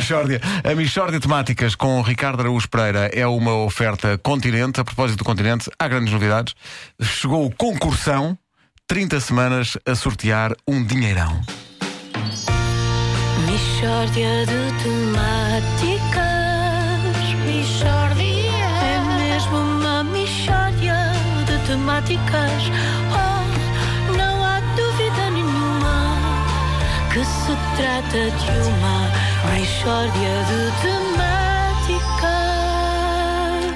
Michórdia. A Michórdia Temáticas com Ricardo Araújo Pereira é uma oferta continente. A propósito do continente, há grandes novidades. Chegou o concursão, 30 semanas a sortear um dinheirão. Michórdia de temáticas. Michórdia. É mesmo uma michórdia de temáticas. Oh, que se trata de uma michórdia de temáticas.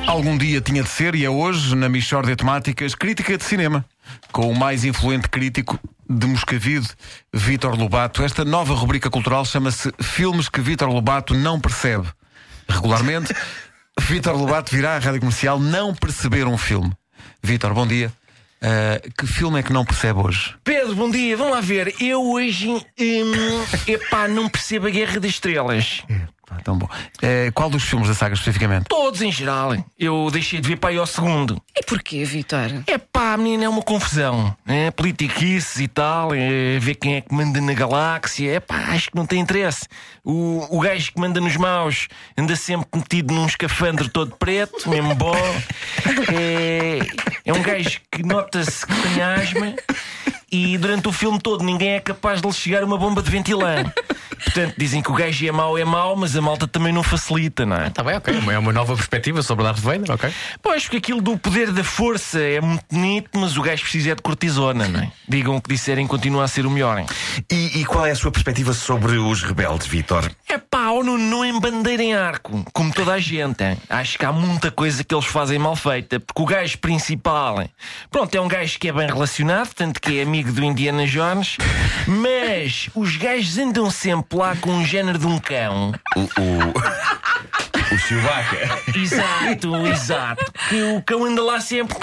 Algum dia tinha de ser, e é hoje, na Michórdia Temáticas, crítica de cinema. Com o mais influente crítico de Moscavide, Vítor Lobato. Esta nova rubrica cultural chama-se Filmes que Vítor Lobato não percebe. Regularmente, Vítor Lobato virá à rádio comercial não perceber um filme. Vítor, bom dia. Uh, que filme é que não percebe hoje? Pedro, bom dia. Vamos lá ver. Eu hoje, hum, epá, não percebo a Guerra das Estrelas. Pá, tão bom. Uh, qual dos filmes da saga especificamente? Todos em geral. Eu deixei de ver para aí ao segundo. E porquê, Vitor? É pá, menina, é uma confusão. É politiquices e tal, é ver quem é que manda na galáxia. É pá, acho que não tem interesse. O, o gajo que manda nos maus anda sempre metido num escafandro todo preto, mesmo bom. É, é um gajo que nota-se que tem asma e durante o filme todo ninguém é capaz de lhe chegar uma bomba de ventilão. Portanto, dizem que o gajo é mau, é mau, mas a malta também não facilita, não é? Está bem, ok. É uma nova perspectiva sobre Darth Vader, ok? Pois, porque aquilo do poder da força é muito bonito, mas o gajo precisa é de cortisona, não é? Digam o que disserem, continua a ser o melhor. Hein? E, e qual é a sua perspectiva sobre os rebeldes, Vitor? É pá, ou não, não embandeirem arco, como toda a gente. Hein? Acho que há muita coisa que eles fazem mal feita, porque o gajo principal, hein? pronto, é um gajo que é bem relacionado, tanto que é amigo do Indiana Jones, mas os gajos andam sempre lá com um género de um cão. O, o, o Chewbacca. Exato, exato. Que o cão anda lá sempre.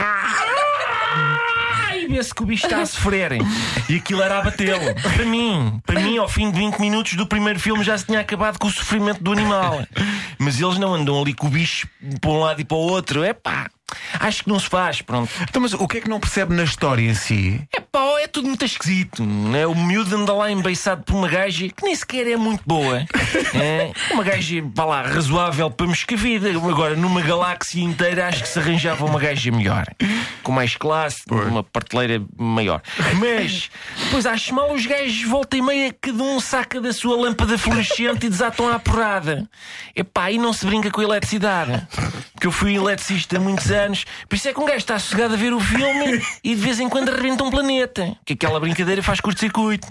E vê-se que o bicho está a sofrer. E aquilo era a batê-lo. Para mim, para mim, ao fim de 20 minutos do primeiro filme já se tinha acabado com o sofrimento do animal. Mas eles não andam ali com o bicho para um lado e para o outro. É pá. Acho que não se faz, pronto. Então, mas o que é que não percebe na história em si? É pá, é tudo muito esquisito. Né? O miúdo anda lá embeiçado por uma gaja que nem sequer é muito boa. É uma gaja, vá lá, razoável para Moscavida. Agora, numa galáxia inteira, acho que se arranjava uma gaja melhor. Com mais classe, uma parteleira maior. Mas, depois acho mal os gajos, volta e meia, cada um saca da sua lâmpada fluorescente e desatam à porrada. É pá, aí não se brinca com a eletricidade. Porque eu fui eletricista há muitos anos. Por isso é que um gajo está sossegado a ver o filme e de vez em quando arrebenta um planeta. Que aquela brincadeira faz curto-circuito.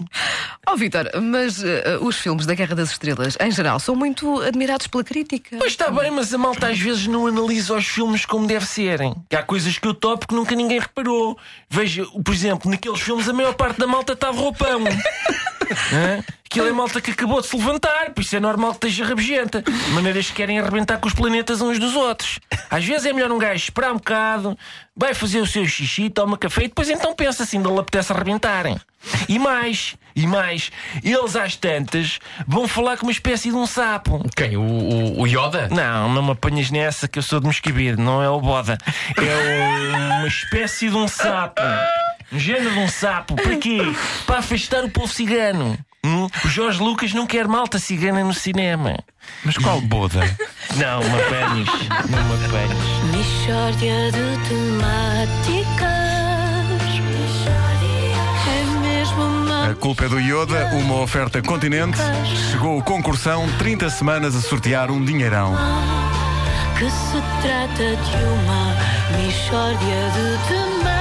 Oh, Vitor, mas eh, os filmes da Guerra das Estrelas, em geral, são muito admirados pela crítica. Pois está bem, mas a malta às vezes não analisa os filmes como deve serem. Que há coisas que eu topo que nunca ninguém reparou. Veja, por exemplo, naqueles filmes a maior parte da malta estava roupão. Hã? Aquilo é malta que acabou de se levantar, por isso é normal que esteja rabugenta. De maneiras que querem arrebentar com os planetas uns dos outros. Às vezes é melhor um gajo esperar um bocado, vai fazer o seu xixi, toma café e depois então pensa assim, não lhe apetece arrebentarem. E mais, e mais, eles às tantas vão falar com uma espécie de um sapo. Quem? O, o, o Yoda? Não, não me apanhas nessa que eu sou de Moscavide, não é o Boda. É o- uma espécie de um sapo. Género de um sapo. Para quê? Para afastar o povo cigano. Hum? O Jorge Lucas não quer malta cigana no cinema. Mas qual boda? Não, uma pênis. Não uma pênis. Michórdia de temáticas. É mesmo uma A culpa é do Yoda, uma oferta continente. Chegou o concursão, 30 semanas a sortear um dinheirão. que se trata de uma michórdia de temáticas.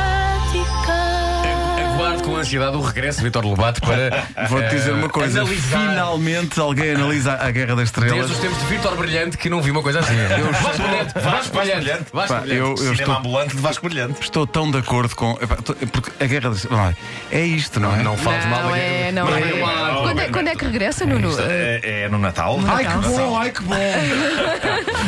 Com ansiedade o regresso de Vitor Lobato para. Vou-te dizer uma coisa: analisar. finalmente alguém analisa a Guerra das Desde Estrelas. os tempos de Vitor Brilhante que não vi uma coisa assim. Vasco Brilhante, Vasco Brilhante, Vasco Pá, Brilhante. eu, eu Cinema estou, ambulante de Vasco Brilhante. estou tão de acordo com. Porque a Guerra das Estrelas. É isto, não é? Não fales mal da Não guerra. é, não é. Quando é, quando é que regressa, Nuno? É, é no Natal. Ai que bom, ai que bom!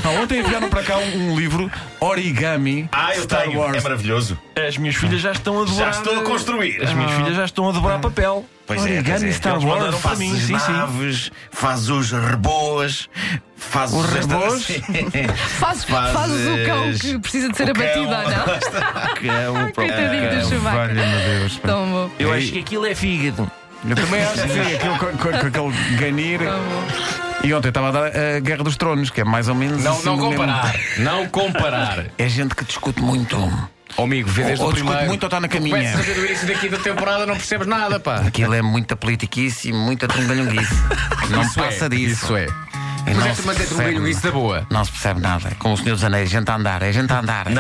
Ah, ontem enviaram para cá um, um livro Origami Ah, eu Star tenho. Wars. É maravilhoso. As minhas filhas já estão a dobrar. Já estou a construir. As minhas filhas já estão a dobrar papel. Pois Origami é, pois é. Star Eles Wars. mandaram para Faz mim, as sim, sim. naves, faz os reboas, faz Os os rebôs? Fazes, fazes fazes o cão que precisa de ser o cão. abatido, ou não? Cão, Coitadinho do Chewbacca. Valha-me Deus. pá. Tão bom. Eu acho que aquilo é fígado. Eu também acho que aquilo com, com- com aquele ganir. E ontem estava a dar a Guerra dos Tronos, que é mais ou menos. Não, assim não mesmo- comparar. Não comparar. É gente que discute muito. Ó, amigo, vê desde Ou o discute primeiro. muito ou está na caminha. Começas a ver o início daqui da temporada, não percebes nada, pá. Aquilo é muita politiquice e muita trungalhonguice. Não Isso passa é, disso. Isso é. E Mas não é se mas é tranquilo, isso da boa. Não se percebe nada. É Como o Senhor dos Anéis, gente a andar, é gente a andar.